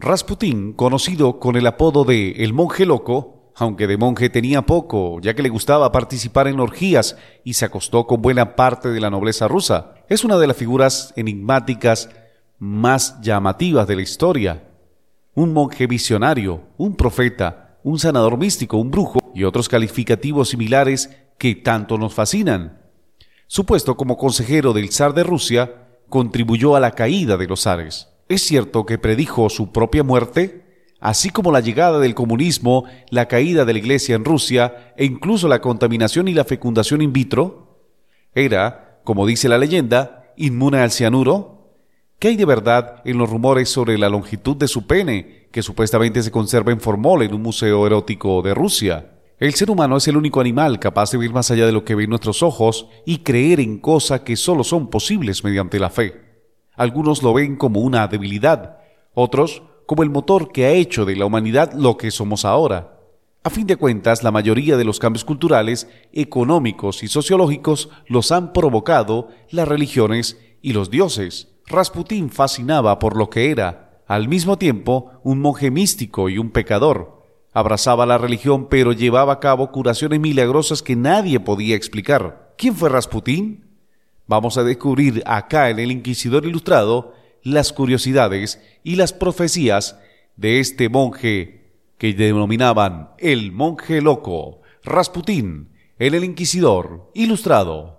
Rasputín, conocido con el apodo de El Monje Loco, aunque de monje tenía poco, ya que le gustaba participar en orgías y se acostó con buena parte de la nobleza rusa, es una de las figuras enigmáticas más llamativas de la historia. Un monje visionario, un profeta, un sanador místico, un brujo y otros calificativos similares que tanto nos fascinan. Su puesto como consejero del zar de Rusia contribuyó a la caída de los zares. Es cierto que predijo su propia muerte, así como la llegada del comunismo, la caída de la iglesia en Rusia e incluso la contaminación y la fecundación in vitro. Era, como dice la leyenda, inmune al cianuro. ¿Qué hay de verdad en los rumores sobre la longitud de su pene, que supuestamente se conserva en Formol en un museo erótico de Rusia? El ser humano es el único animal capaz de ver más allá de lo que ven nuestros ojos y creer en cosas que solo son posibles mediante la fe. Algunos lo ven como una debilidad, otros como el motor que ha hecho de la humanidad lo que somos ahora. A fin de cuentas, la mayoría de los cambios culturales, económicos y sociológicos los han provocado las religiones y los dioses. Rasputín fascinaba por lo que era, al mismo tiempo, un monje místico y un pecador. Abrazaba la religión pero llevaba a cabo curaciones milagrosas que nadie podía explicar. ¿Quién fue Rasputín? Vamos a descubrir acá en el Inquisidor Ilustrado las curiosidades y las profecías de este monje que denominaban el monje loco, Rasputín, en el Inquisidor Ilustrado.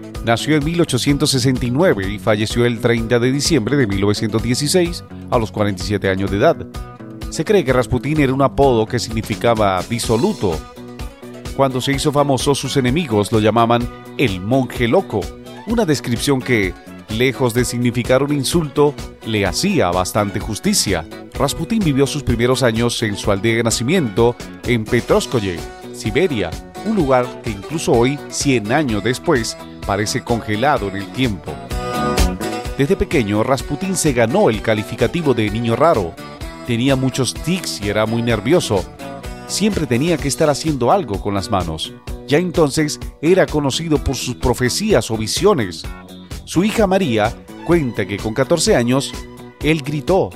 nació en 1869 y falleció el 30 de diciembre de 1916 a los 47 años de edad. Se cree que Rasputin era un apodo que significaba disoluto. Cuando se hizo famoso, sus enemigos lo llamaban el monje loco, una descripción que, lejos de significar un insulto, le hacía bastante justicia. Rasputin vivió sus primeros años en su aldea de nacimiento en Petrovskoye, Siberia, un lugar que incluso hoy, 100 años después, parece congelado en el tiempo. Desde pequeño, Rasputín se ganó el calificativo de niño raro. Tenía muchos tics y era muy nervioso. Siempre tenía que estar haciendo algo con las manos. Ya entonces era conocido por sus profecías o visiones. Su hija María cuenta que con 14 años, él gritó,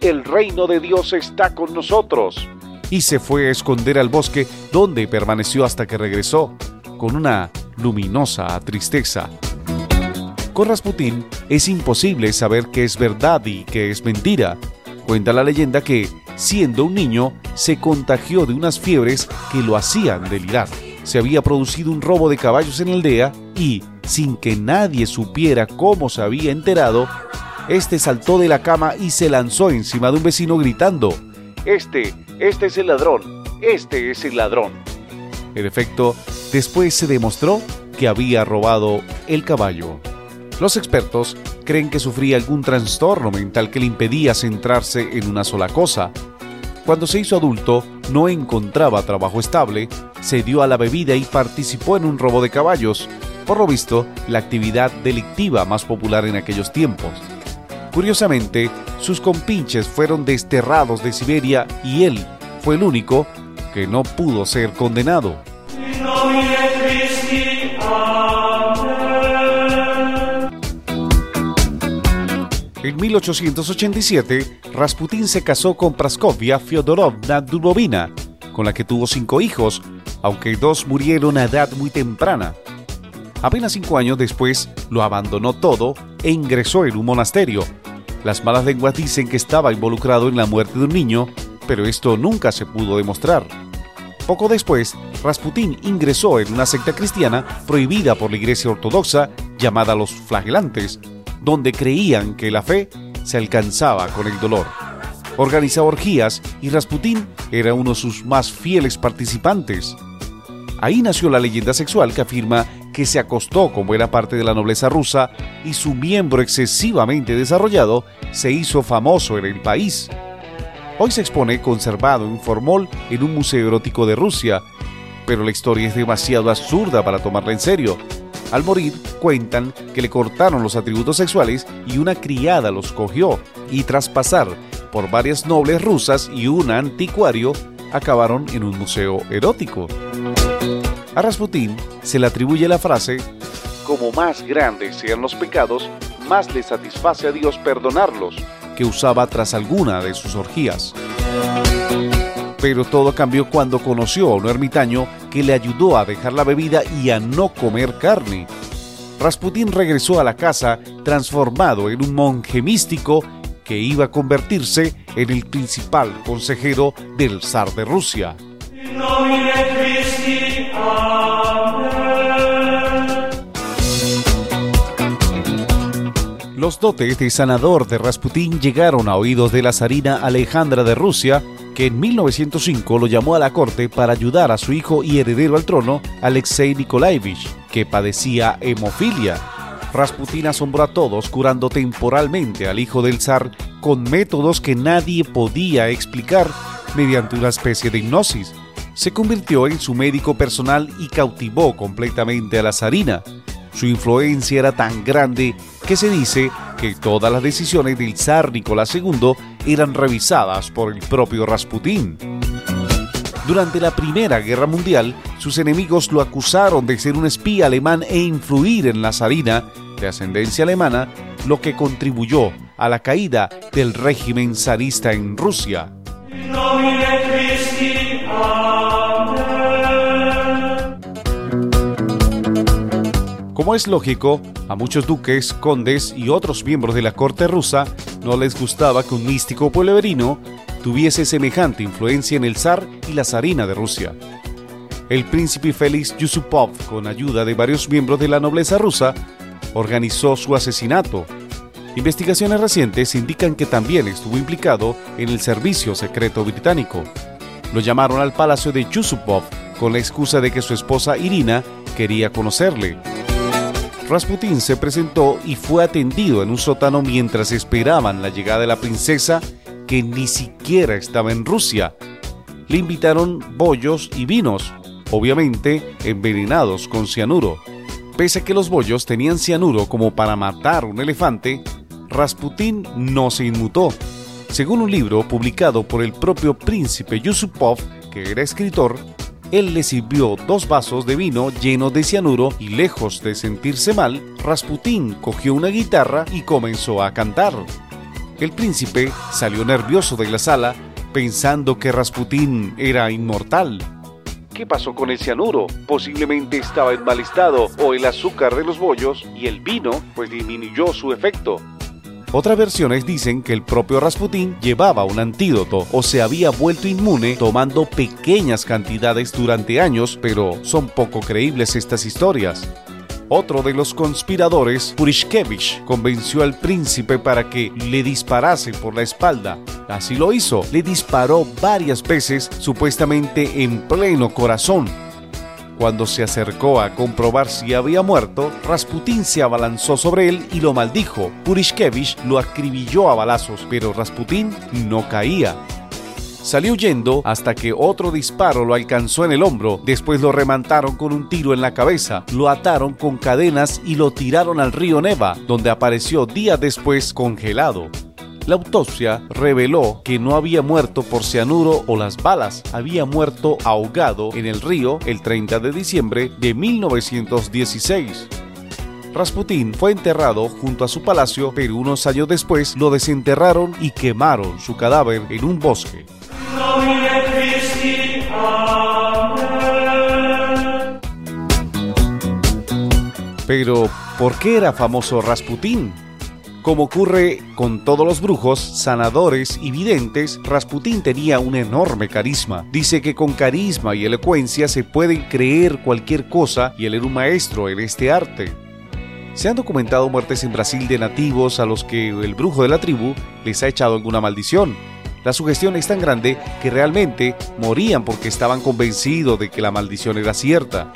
El reino de Dios está con nosotros y se fue a esconder al bosque donde permaneció hasta que regresó, con una luminosa tristeza. Con Rasputín es imposible saber qué es verdad y qué es mentira. Cuenta la leyenda que, siendo un niño, se contagió de unas fiebres que lo hacían delirar. Se había producido un robo de caballos en la aldea y, sin que nadie supiera cómo se había enterado, este saltó de la cama y se lanzó encima de un vecino gritando: Este este es el ladrón, este es el ladrón. En efecto, después se demostró que había robado el caballo. Los expertos creen que sufría algún trastorno mental que le impedía centrarse en una sola cosa. Cuando se hizo adulto, no encontraba trabajo estable, se dio a la bebida y participó en un robo de caballos, por lo visto, la actividad delictiva más popular en aquellos tiempos. Curiosamente, sus compinches fueron desterrados de Siberia y él fue el único que no pudo ser condenado. En 1887, Rasputín se casó con Praskovia Fyodorovna Dubovina, con la que tuvo cinco hijos, aunque dos murieron a edad muy temprana. Apenas cinco años después, lo abandonó todo e ingresó en un monasterio. Las malas lenguas dicen que estaba involucrado en la muerte de un niño, pero esto nunca se pudo demostrar. Poco después, Rasputín ingresó en una secta cristiana prohibida por la Iglesia Ortodoxa llamada los flagelantes, donde creían que la fe se alcanzaba con el dolor. Organizaba orgías y Rasputín era uno de sus más fieles participantes. Ahí nació la leyenda sexual que afirma que se acostó con buena parte de la nobleza rusa y su miembro excesivamente desarrollado se hizo famoso en el país. Hoy se expone conservado en formol en un museo erótico de Rusia, pero la historia es demasiado absurda para tomarla en serio. Al morir, cuentan que le cortaron los atributos sexuales y una criada los cogió, y tras pasar por varias nobles rusas y un anticuario, acabaron en un museo erótico. A Rasputín se le atribuye la frase, como más grandes sean los pecados, más le satisface a Dios perdonarlos, usaba tras alguna de sus orgías. Pero todo cambió cuando conoció a un ermitaño que le ayudó a dejar la bebida y a no comer carne. Rasputín regresó a la casa transformado en un monje místico que iba a convertirse en el principal consejero del zar de Rusia. Los dotes de sanador de Rasputín llegaron a oídos de la zarina Alejandra de Rusia, que en 1905 lo llamó a la corte para ayudar a su hijo y heredero al trono, Alexei Nikolaevich, que padecía hemofilia. Rasputín asombró a todos curando temporalmente al hijo del zar con métodos que nadie podía explicar mediante una especie de hipnosis. Se convirtió en su médico personal y cautivó completamente a la zarina. Su influencia era tan grande que se dice que todas las decisiones del zar Nicolás II eran revisadas por el propio Rasputín. Durante la Primera Guerra Mundial, sus enemigos lo acusaron de ser un espía alemán e influir en la zarina, de ascendencia alemana, lo que contribuyó a la caída del régimen zarista en Rusia. Como es lógico, a muchos duques, condes y otros miembros de la corte rusa no les gustaba que un místico pueblerino tuviese semejante influencia en el zar y la zarina de Rusia. El príncipe Félix Yusupov, con ayuda de varios miembros de la nobleza rusa, organizó su asesinato. Investigaciones recientes indican que también estuvo implicado en el servicio secreto británico. Lo llamaron al palacio de Yusupov con la excusa de que su esposa Irina quería conocerle. Rasputín se presentó y fue atendido en un sótano mientras esperaban la llegada de la princesa que ni siquiera estaba en Rusia. Le invitaron bollos y vinos, obviamente envenenados con cianuro. Pese a que los bollos tenían cianuro como para matar un elefante, Rasputín no se inmutó. Según un libro publicado por el propio príncipe Yusupov, que era escritor, él le sirvió dos vasos de vino llenos de cianuro y lejos de sentirse mal, Rasputín cogió una guitarra y comenzó a cantar. El príncipe salió nervioso de la sala pensando que Rasputín era inmortal. ¿Qué pasó con el cianuro? Posiblemente estaba en mal estado o el azúcar de los bollos y el vino pues disminuyó su efecto. Otras versiones dicen que el propio Rasputín llevaba un antídoto o se había vuelto inmune tomando pequeñas cantidades durante años, pero son poco creíbles estas historias. Otro de los conspiradores, Purishkevich, convenció al príncipe para que le disparase por la espalda. Así lo hizo, le disparó varias veces, supuestamente en pleno corazón, cuando se acercó a comprobar si había muerto, Rasputín se abalanzó sobre él y lo maldijo. Purishkevich lo acribilló a balazos, pero Rasputín no caía. Salió huyendo hasta que otro disparo lo alcanzó en el hombro, después lo remantaron con un tiro en la cabeza, lo ataron con cadenas y lo tiraron al río Neva, donde apareció días después congelado. La autopsia reveló que no había muerto por cianuro o las balas, había muerto ahogado en el río el 30 de diciembre de 1916. Rasputín fue enterrado junto a su palacio, pero unos años después lo desenterraron y quemaron su cadáver en un bosque. Pero, ¿por qué era famoso Rasputín? Como ocurre con todos los brujos, sanadores y videntes, Rasputín tenía un enorme carisma. Dice que con carisma y elocuencia se puede creer cualquier cosa y él era un maestro en este arte. Se han documentado muertes en Brasil de nativos a los que el brujo de la tribu les ha echado alguna maldición. La sugestión es tan grande que realmente morían porque estaban convencidos de que la maldición era cierta.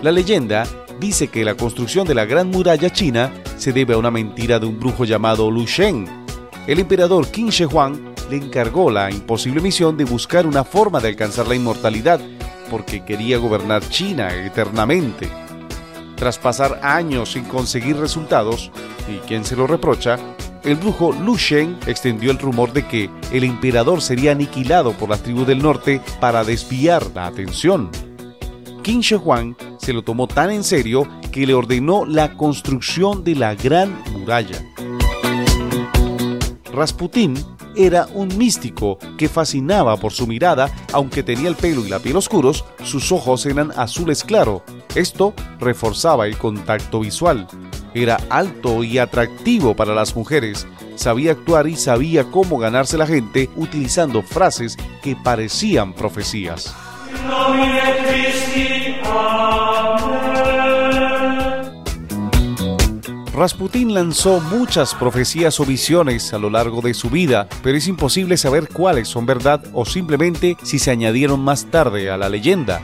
La leyenda dice que la construcción de la Gran Muralla China se debe a una mentira de un brujo llamado Lu Shen. El emperador Qin Shi Huang le encargó la imposible misión de buscar una forma de alcanzar la inmortalidad, porque quería gobernar China eternamente. Tras pasar años sin conseguir resultados, y quien se lo reprocha, el brujo Lu Shen extendió el rumor de que el emperador sería aniquilado por las tribus del norte para desviar la atención. Qin Shi Huang se lo tomó tan en serio que le ordenó la construcción de la Gran Muralla. Rasputín era un místico que fascinaba por su mirada, aunque tenía el pelo y la piel oscuros, sus ojos eran azules claro. Esto reforzaba el contacto visual. Era alto y atractivo para las mujeres. Sabía actuar y sabía cómo ganarse la gente utilizando frases que parecían profecías. Rasputín lanzó muchas profecías o visiones a lo largo de su vida, pero es imposible saber cuáles son verdad o simplemente si se añadieron más tarde a la leyenda.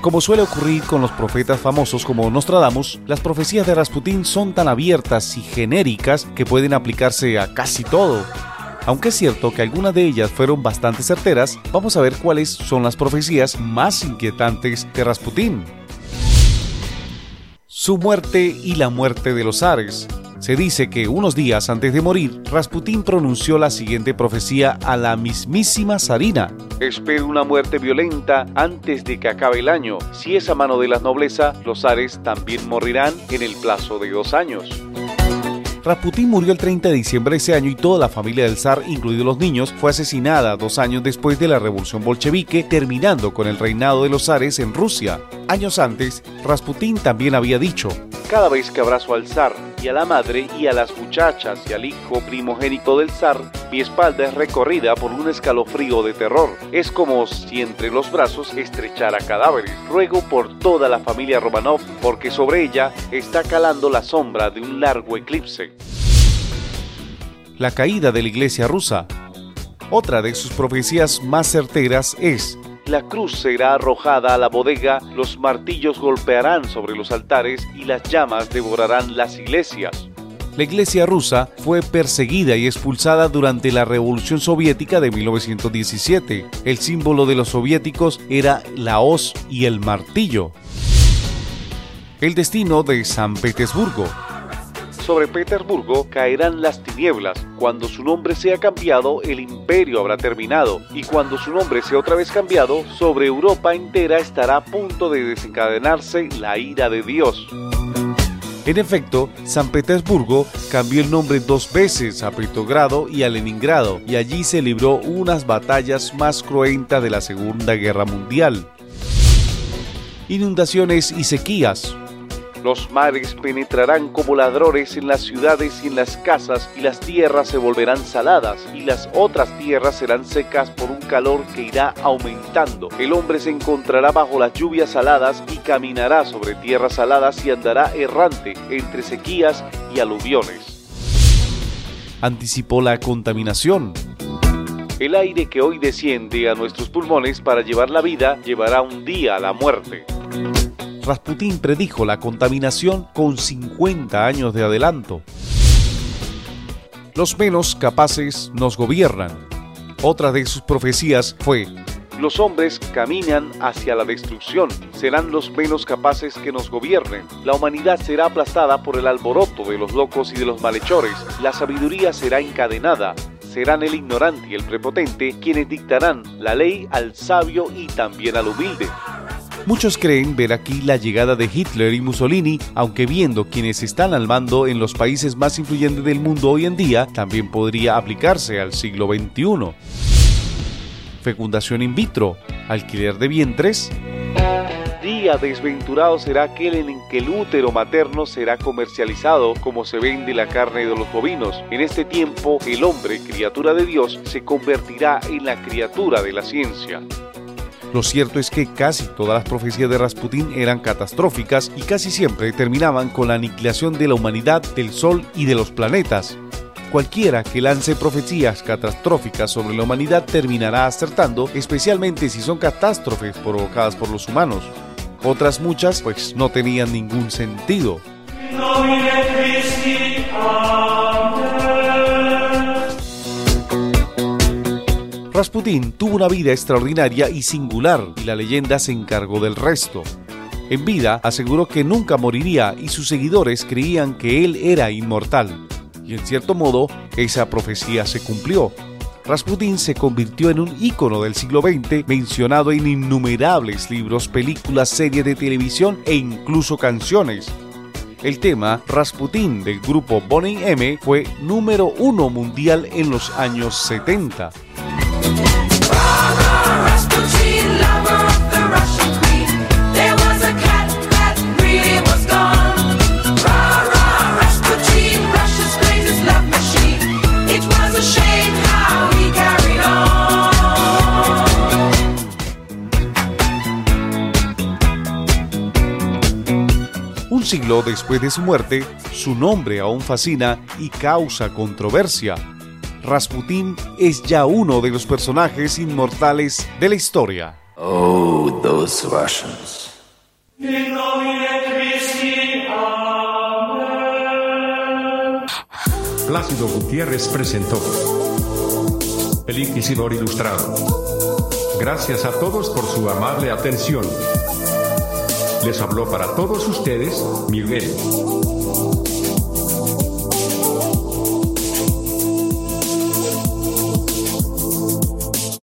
Como suele ocurrir con los profetas famosos como Nostradamus, las profecías de Rasputín son tan abiertas y genéricas que pueden aplicarse a casi todo. Aunque es cierto que algunas de ellas fueron bastante certeras, vamos a ver cuáles son las profecías más inquietantes de Rasputín su muerte y la muerte de los zares. Se dice que unos días antes de morir, Rasputín pronunció la siguiente profecía a la mismísima zarina. Espero una muerte violenta antes de que acabe el año. Si es a mano de la nobleza, los zares también morirán en el plazo de dos años. Rasputín murió el 30 de diciembre de ese año y toda la familia del zar, incluidos los niños, fue asesinada dos años después de la revolución bolchevique, terminando con el reinado de los zares en Rusia. Años antes, Rasputín también había dicho, cada vez que abrazo al zar y a la madre y a las muchachas y al hijo primogénito del zar, mi espalda es recorrida por un escalofrío de terror. Es como si entre los brazos estrechara cadáveres. Ruego por toda la familia Romanov porque sobre ella está calando la sombra de un largo eclipse. La caída de la iglesia rusa. Otra de sus profecías más certeras es la cruz será arrojada a la bodega, los martillos golpearán sobre los altares y las llamas devorarán las iglesias. La iglesia rusa fue perseguida y expulsada durante la Revolución Soviética de 1917. El símbolo de los soviéticos era la hoz y el martillo. El destino de San Petersburgo sobre Petersburgo caerán las tinieblas. Cuando su nombre sea cambiado, el imperio habrá terminado. Y cuando su nombre sea otra vez cambiado, sobre Europa entera estará a punto de desencadenarse la ira de Dios. En efecto, San Petersburgo cambió el nombre dos veces a Petrogrado y a Leningrado, y allí se libró unas batallas más cruentas de la Segunda Guerra Mundial. Inundaciones y sequías, los mares penetrarán como ladrones en las ciudades y en las casas, y las tierras se volverán saladas, y las otras tierras serán secas por un calor que irá aumentando. El hombre se encontrará bajo las lluvias saladas y caminará sobre tierras saladas y andará errante entre sequías y aluviones. Anticipó la contaminación. El aire que hoy desciende a nuestros pulmones para llevar la vida llevará un día a la muerte. Rasputín predijo la contaminación con 50 años de adelanto. Los menos capaces nos gobiernan. Otra de sus profecías fue, los hombres caminan hacia la destrucción, serán los menos capaces que nos gobiernen. La humanidad será aplastada por el alboroto de los locos y de los malhechores. La sabiduría será encadenada. Serán el ignorante y el prepotente quienes dictarán la ley al sabio y también al humilde. Muchos creen ver aquí la llegada de Hitler y Mussolini, aunque viendo quienes están al mando en los países más influyentes del mundo hoy en día, también podría aplicarse al siglo XXI. Fecundación in vitro, alquiler de vientres. Día desventurado será aquel en que el útero materno será comercializado como se vende la carne de los bovinos. En este tiempo, el hombre, criatura de Dios, se convertirá en la criatura de la ciencia. Lo cierto es que casi todas las profecías de Rasputín eran catastróficas y casi siempre terminaban con la aniquilación de la humanidad, del Sol y de los planetas. Cualquiera que lance profecías catastróficas sobre la humanidad terminará acertando, especialmente si son catástrofes provocadas por los humanos. Otras muchas pues no tenían ningún sentido. Rasputín tuvo una vida extraordinaria y singular y la leyenda se encargó del resto. En vida aseguró que nunca moriría y sus seguidores creían que él era inmortal. Y en cierto modo, esa profecía se cumplió. Rasputin se convirtió en un ícono del siglo XX, mencionado en innumerables libros, películas, series de televisión e incluso canciones. El tema Rasputin del grupo Bonnie M fue número uno mundial en los años 70. Un siglo después de su muerte, su nombre aún fascina y causa controversia. Rasputin es ya uno de los personajes inmortales de la historia. Oh, those Russians. Plácido Gutiérrez presentó El Inquisidor Ilustrado. Gracias a todos por su amable atención. Les habló para todos ustedes Miguel.